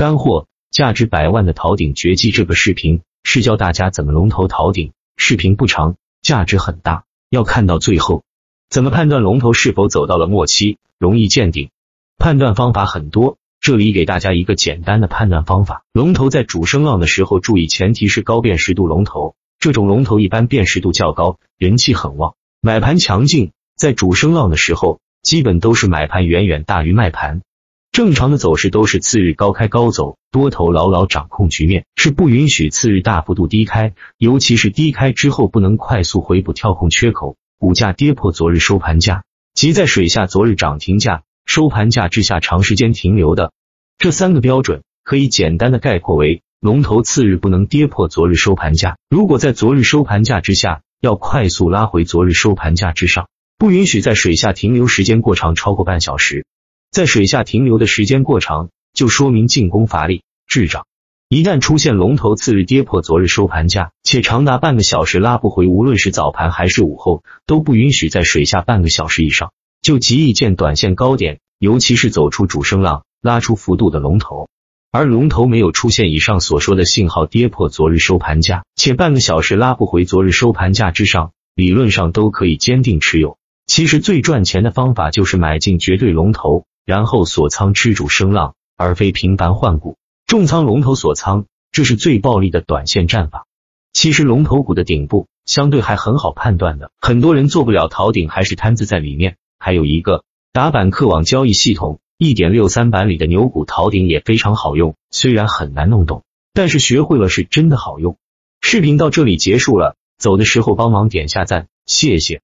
干货，价值百万的逃顶绝技。这个视频是教大家怎么龙头逃顶。视频不长，价值很大，要看到最后。怎么判断龙头是否走到了末期，容易见顶？判断方法很多，这里给大家一个简单的判断方法：龙头在主升浪的时候，注意前提是高辨识度龙头。这种龙头一般辨识度较高，人气很旺，买盘强劲。在主升浪的时候，基本都是买盘远远大于卖盘。正常的走势都是次日高开高走，多头牢牢掌控局面，是不允许次日大幅度低开，尤其是低开之后不能快速回补跳空缺口，股价跌破昨日收盘价，即在水下昨日涨停价、收盘价之下长时间停留的。这三个标准可以简单的概括为。龙头次日不能跌破昨日收盘价，如果在昨日收盘价之下，要快速拉回昨日收盘价之上，不允许在水下停留时间过长，超过半小时。在水下停留的时间过长，就说明进攻乏力滞涨。一旦出现龙头次日跌破昨日收盘价，且长达半个小时拉不回，无论是早盘还是午后，都不允许在水下半个小时以上，就极易见短线高点，尤其是走出主升浪，拉出幅度的龙头。而龙头没有出现以上所说的信号，跌破昨日收盘价，且半个小时拉不回昨日收盘价之上，理论上都可以坚定持有。其实最赚钱的方法就是买进绝对龙头，然后锁仓吃主升浪，而非频繁换股重仓龙头锁仓，这是最暴利的短线战法。其实龙头股的顶部相对还很好判断的，很多人做不了逃顶，还是摊子在里面。还有一个打板客网交易系统。一点六三版里的牛股逃顶也非常好用，虽然很难弄懂，但是学会了是真的好用。视频到这里结束了，走的时候帮忙点下赞，谢谢。